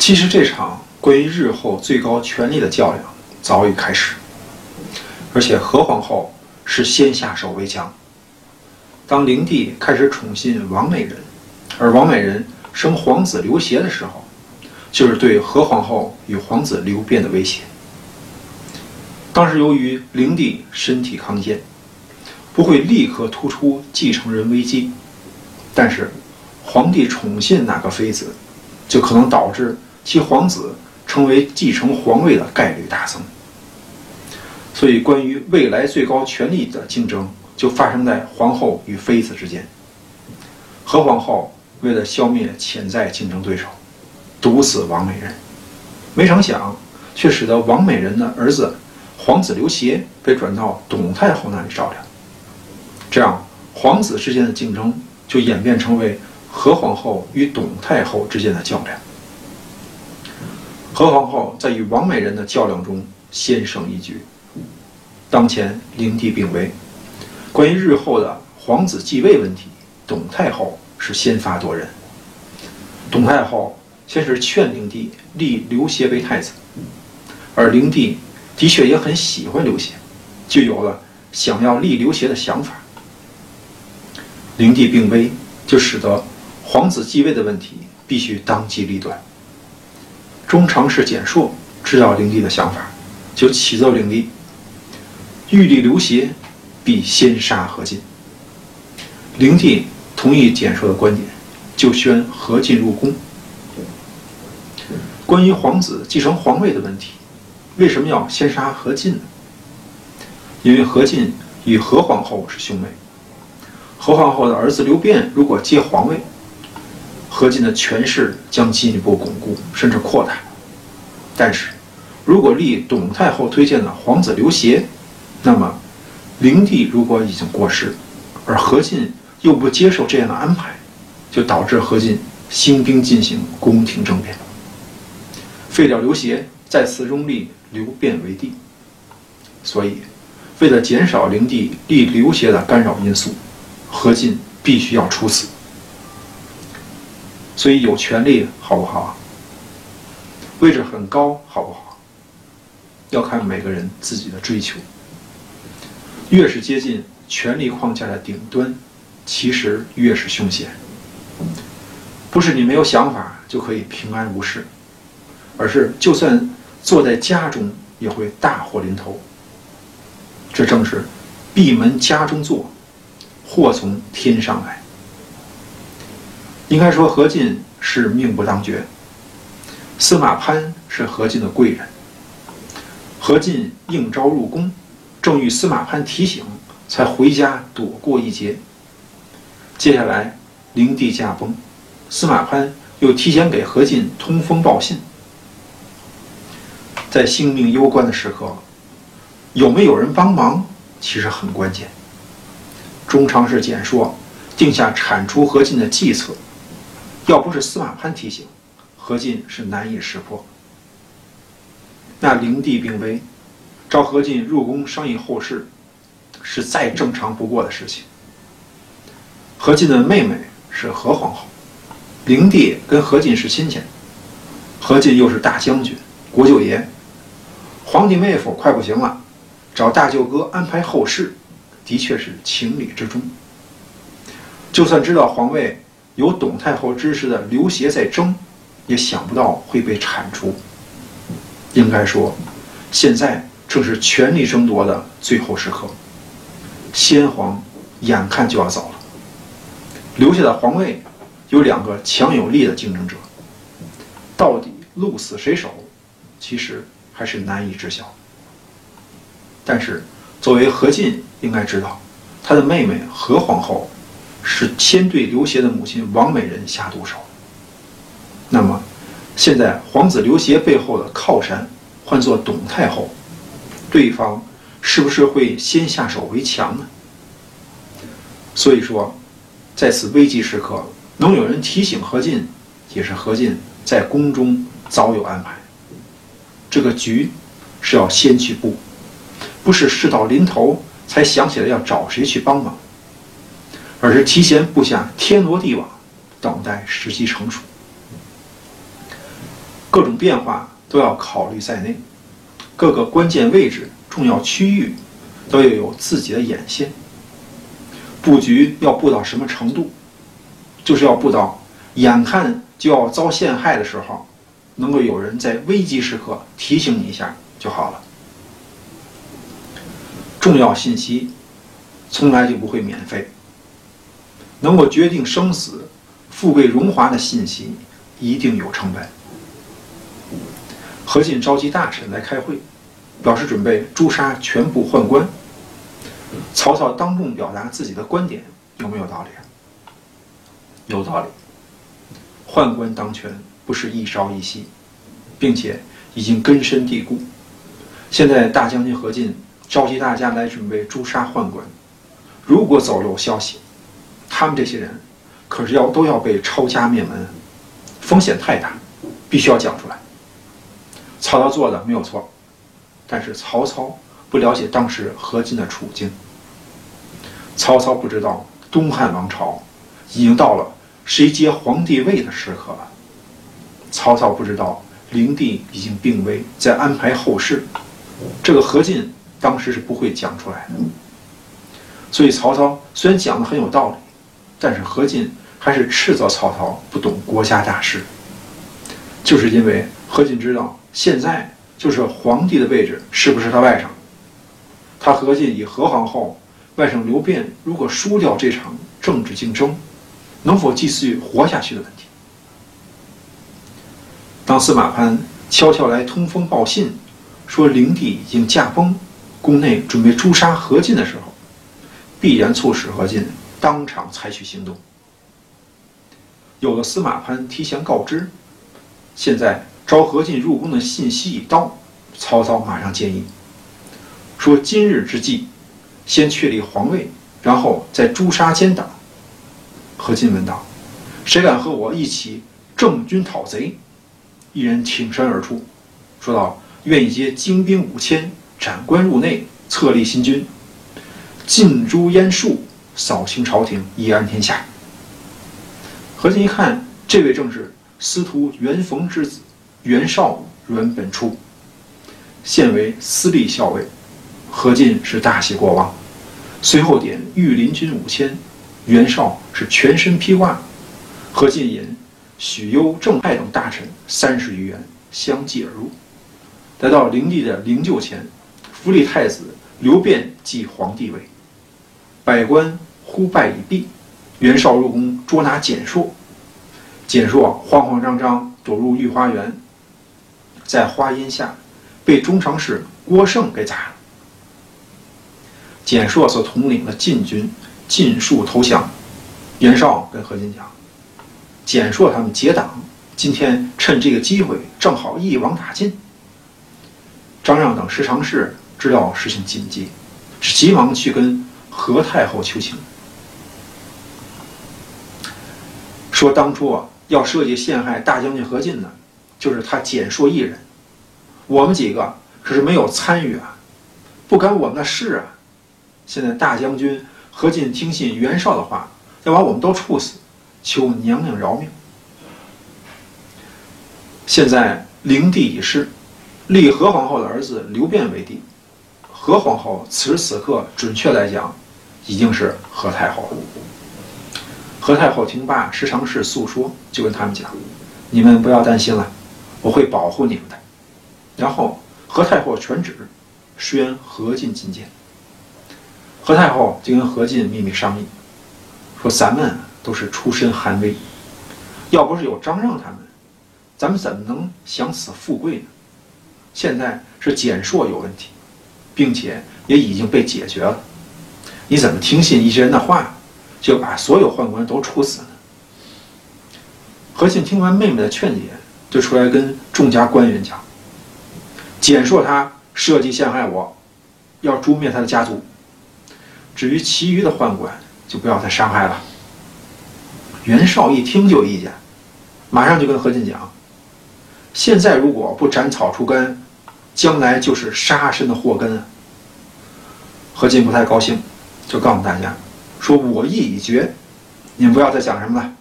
其实这场关于日后最高权力的较量早已开始，而且何皇后是先下手为强。当灵帝开始宠信王美人，而王美人生皇子刘协的时候，就是对何皇后与皇子刘辩的威胁。当时由于灵帝身体康健，不会立刻突出继承人危机，但是皇帝宠信哪个妃子，就可能导致其皇子成为继承皇位的概率大增。所以，关于未来最高权力的竞争就发生在皇后与妃子之间。何皇后为了消灭潜在竞争对手，毒死王美人，没成想却使得王美人的儿子皇子刘协被转到董太后那里照料。这样，皇子之间的竞争就演变成为何皇后与董太后之间的较量。何皇后在与王美人的较量中先胜一局。当前灵帝病危，关于日后的皇子继位问题，董太后是先发夺人。董太后先是劝灵帝立刘协为太子，而灵帝的确也很喜欢刘协，就有了想要立刘协的想法。灵帝病危，就使得皇子继位的问题必须当机立断。中常侍简硕知道灵帝的想法，就启奏灵帝。欲立刘协，必先杀何进。灵帝同意简硕的观点，就宣何进入宫。关于皇子继承皇位的问题，为什么要先杀何进呢？因为何进与何皇后是兄妹，何皇后的儿子刘辩如果接皇位，何进的权势将进一步巩固甚至扩大。但是，如果立董太后推荐的皇子刘协，那么，灵帝如果已经过世，而何进又不接受这样的安排，就导致何进兴兵进行宫廷政变，废掉刘协，再次拥立刘辩为帝。所以，为了减少灵帝立刘协的干扰因素，何进必须要处死。所以，有权利好不好？位置很高好不好？要看每个人自己的追求。越是接近权力框架的顶端，其实越是凶险。不是你没有想法就可以平安无事，而是就算坐在家中也会大祸临头。这正是闭门家中坐，祸从天上来。应该说何进是命不当绝，司马潘是何进的贵人，何进应召入宫。正遇司马潘提醒，才回家躲过一劫。接下来，灵帝驾崩，司马潘又提前给何进通风报信。在性命攸关的时刻，有没有人帮忙，其实很关键。中常侍简说，定下铲除何进的计策，要不是司马潘提醒，何进是难以识破。那灵帝病危。召何进入宫商议后事，是再正常不过的事情。何进的妹妹是何皇后，灵帝跟何进是亲戚，何进又是大将军、国舅爷，皇帝妹夫快不行了，找大舅哥安排后事，的确是情理之中。就算知道皇位有董太后支持的刘协在争，也想不到会被铲除。应该说，现在。正是权力争夺的最后时刻，先皇眼看就要走了，留下的皇位有两个强有力的竞争者，到底鹿死谁手，其实还是难以知晓。但是，作为何进应该知道，他的妹妹何皇后是先对刘协的母亲王美人下毒手。那么，现在皇子刘协背后的靠山换作董太后。对方是不是会先下手为强呢？所以说，在此危急时刻，能有人提醒何进，也是何进在宫中早有安排。这个局是要先去布，不是事到临头才想起来要找谁去帮忙，而是提前布下天罗地网，等待时机成熟。各种变化都要考虑在内，各个关键位置、重要区域都要有自己的眼线。布局要布到什么程度？就是要布到眼看就要遭陷害的时候，能够有人在危急时刻提醒你一下就好了。重要信息从来就不会免费，能够决定生死、富贵荣华的信息一定有成本。何进召集大臣来开会，表示准备诛杀全部宦官。曹操当众表达自己的观点，有没有道理？有道理。宦官当权不是一朝一夕，并且已经根深蒂固。现在大将军何进召集大家来准备诛杀宦官，如果走漏消息，他们这些人可是要都要被抄家灭门，风险太大，必须要讲出来。曹操做的没有错，但是曹操。不了解当时何进的处境，曹操不知道东汉王朝已经到了谁接皇帝位的时刻了。曹操不知道灵帝已经病危，在安排后事，这个何进当时是不会讲出来的。所以曹操虽然讲的很有道理，但是何进还是斥责曹操不懂国家大事，就是因为何进知道现在就是皇帝的位置是不是他外甥。他何进以何皇后外甥刘辩如果输掉这场政治竞争，能否继续活下去的问题。当司马潘悄悄来通风报信，说灵帝已经驾崩，宫内准备诛杀何进的时候，必然促使何进当场采取行动。有了司马潘提前告知，现在招何进入宫的信息已到，曹操马上建议。说今日之计，先确立皇位，然后再诛杀奸党。何进问道：“谁敢和我一起正军讨贼？”一人挺身而出，说道：“愿意接精兵五千，斩官入内，册立新君，尽诛阉竖，扫清朝廷，以安天下。”何进一看，这位正是司徒袁逢之子袁绍阮本初，现为司隶校尉。何进是大喜过望，随后点御林军五千，袁绍是全身披挂，何进引许攸、郑艾等大臣三十余员相继而入，来到灵帝的灵柩前，扶立太子刘辩继皇帝位，百官呼败已毕，袁绍入宫捉拿简硕，简硕慌慌张张躲入御花园，在花荫下被中常侍郭盛给宰了。简硕所统领的禁军尽数投降，袁绍跟何进讲：“简硕他们结党，今天趁这个机会，正好一网打尽。”张让等十常侍知道事情紧急，急忙去跟何太后求情，说当初啊要设计陷害大将军何进的，就是他简硕一人，我们几个可是没有参与啊，不干我们的事啊。现在大将军何进听信袁绍的话，要把我们都处死，求娘娘饶命。现在灵帝已逝，立何皇后的儿子刘辩为帝。何皇后此时此刻，准确来讲，已经是何太后了。何太后听罢时常侍诉说，就跟他们讲：“你们不要担心了，我会保护你们的。”然后何太后传旨，宣何进觐见。何太后就跟何进秘密商议，说：“咱们都是出身寒微，要不是有张让他们，咱们怎么能享此富贵呢？现在是简硕有问题，并且也已经被解决了，你怎么听信一些人的话，就把所有宦官都处死了？”何进听完妹妹的劝解，就出来跟众家官员讲：“简硕他设计陷害我，要诛灭他的家族。”至于其余的宦官，就不要再伤害了。袁绍一听就有意见，马上就跟何进讲：“现在如果不斩草除根，将来就是杀身的祸根。”何进不太高兴，就告诉大家：“说我意已决，你们不要再讲什么了。”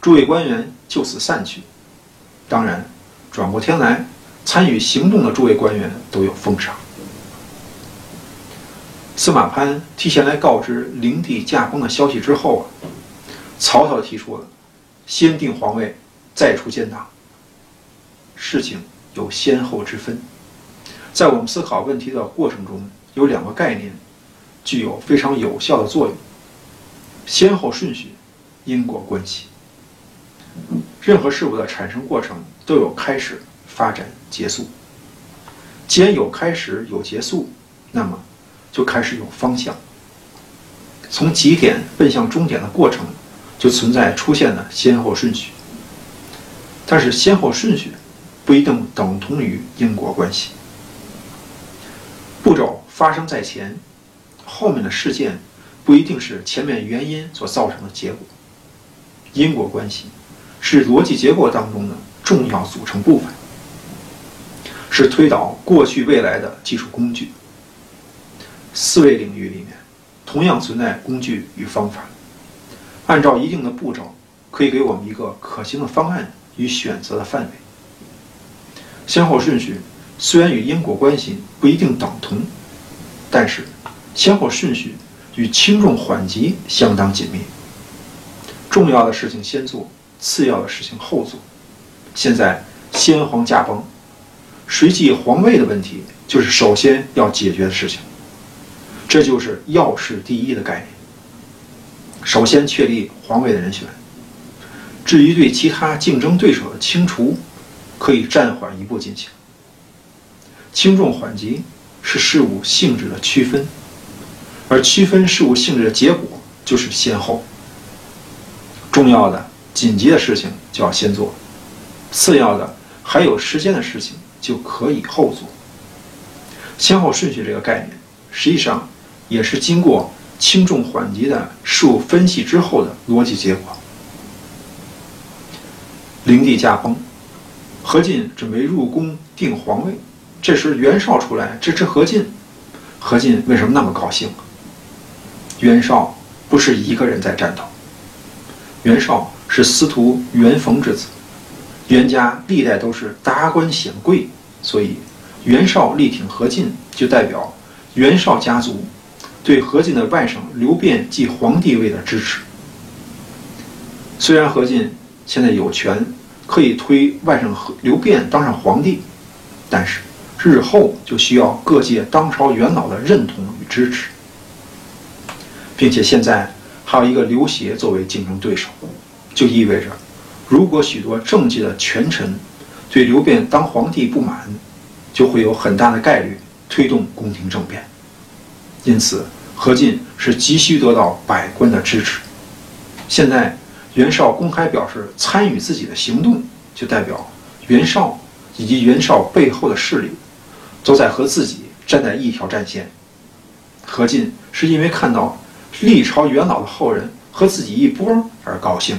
诸位官员就此散去。当然，转过天来参与行动的诸位官员都有封赏。司马潘提前来告知灵帝驾崩的消息之后啊，曹操提出了先定皇位，再出奸党。事情有先后之分，在我们思考问题的过程中，有两个概念具有非常有效的作用：先后顺序、因果关系。任何事物的产生过程都有开始、发展、结束。既然有开始、有结束，那么就开始有方向。从极点奔向终点的过程，就存在出现的先后顺序。但是先后顺序。不一定等同于因果关系。步骤发生在前，后面的事件不一定是前面原因所造成的结果。因果关系是逻辑结构当中的重要组成部分，是推导过去未来的技术工具。思维领域里面同样存在工具与方法，按照一定的步骤，可以给我们一个可行的方案与选择的范围。先后顺序虽然与因果关系不一定等同，但是先后顺序与轻重缓急相当紧密。重要的事情先做，次要的事情后做。现在先皇驾崩，谁继皇位的问题就是首先要解决的事情。这就是要事第一的概念。首先确立皇位的人选，至于对其他竞争对手的清除。可以暂缓一步进行。轻重缓急是事物性质的区分，而区分事物性质的结果就是先后。重要的、紧急的事情就要先做，次要的、还有时间的事情就可以后做。先后顺序这个概念，实际上也是经过轻重缓急的事物分析之后的逻辑结果。灵帝驾崩。何进准备入宫定皇位，这时袁绍出来支持何进。何进为什么那么高兴？袁绍不是一个人在战斗，袁绍是司徒袁逢之子，袁家历代都是达官显贵，所以袁绍力挺何进，就代表袁绍家族对何进的外甥刘辩继皇帝位的支持。虽然何进现在有权。可以推外甥刘辩当上皇帝，但是日后就需要各界当朝元老的认同与支持，并且现在还有一个刘协作为竞争对手，就意味着，如果许多政界的权臣对刘辩当皇帝不满，就会有很大的概率推动宫廷政变。因此，何进是急需得到百官的支持。现在。袁绍公开表示参与自己的行动，就代表袁绍以及袁绍背后的势力都在和自己站在一条战线。何进是因为看到历朝元老的后人和自己一波而高兴。